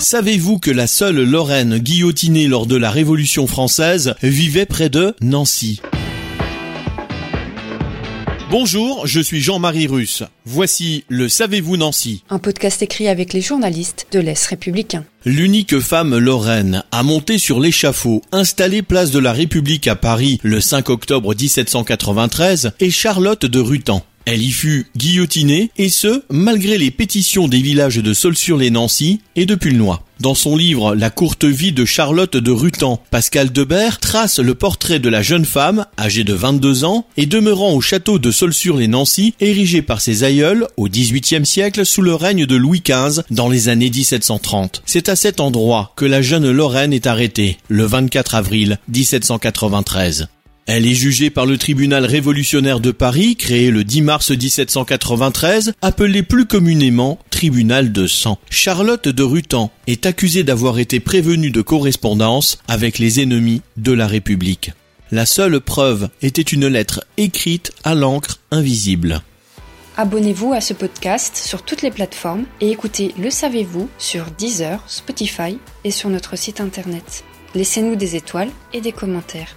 Savez-vous que la seule Lorraine guillotinée lors de la Révolution française vivait près de Nancy? Bonjour, je suis Jean-Marie Russe. Voici le Savez-vous Nancy? Un podcast écrit avec les journalistes de l'Est républicain. L'unique femme lorraine à monter sur l'échafaud, installée place de la République à Paris le 5 octobre 1793, est Charlotte de Rutan. Elle y fut guillotinée, et ce, malgré les pétitions des villages de Saulx-sur-les-Nancy et de Pulnoy. Dans son livre La courte vie de Charlotte de Rutan, Pascal Debert trace le portrait de la jeune femme, âgée de 22 ans, et demeurant au château de Saulx-sur-les-Nancy, érigé par ses aïeuls au XVIIIe siècle sous le règne de Louis XV dans les années 1730. C'est à cet endroit que la jeune Lorraine est arrêtée, le 24 avril 1793. Elle est jugée par le tribunal révolutionnaire de Paris, créé le 10 mars 1793, appelé plus communément tribunal de sang. Charlotte de Rutan est accusée d'avoir été prévenue de correspondance avec les ennemis de la République. La seule preuve était une lettre écrite à l'encre invisible. Abonnez-vous à ce podcast sur toutes les plateformes et écoutez Le Savez-vous sur Deezer, Spotify et sur notre site internet. Laissez-nous des étoiles et des commentaires.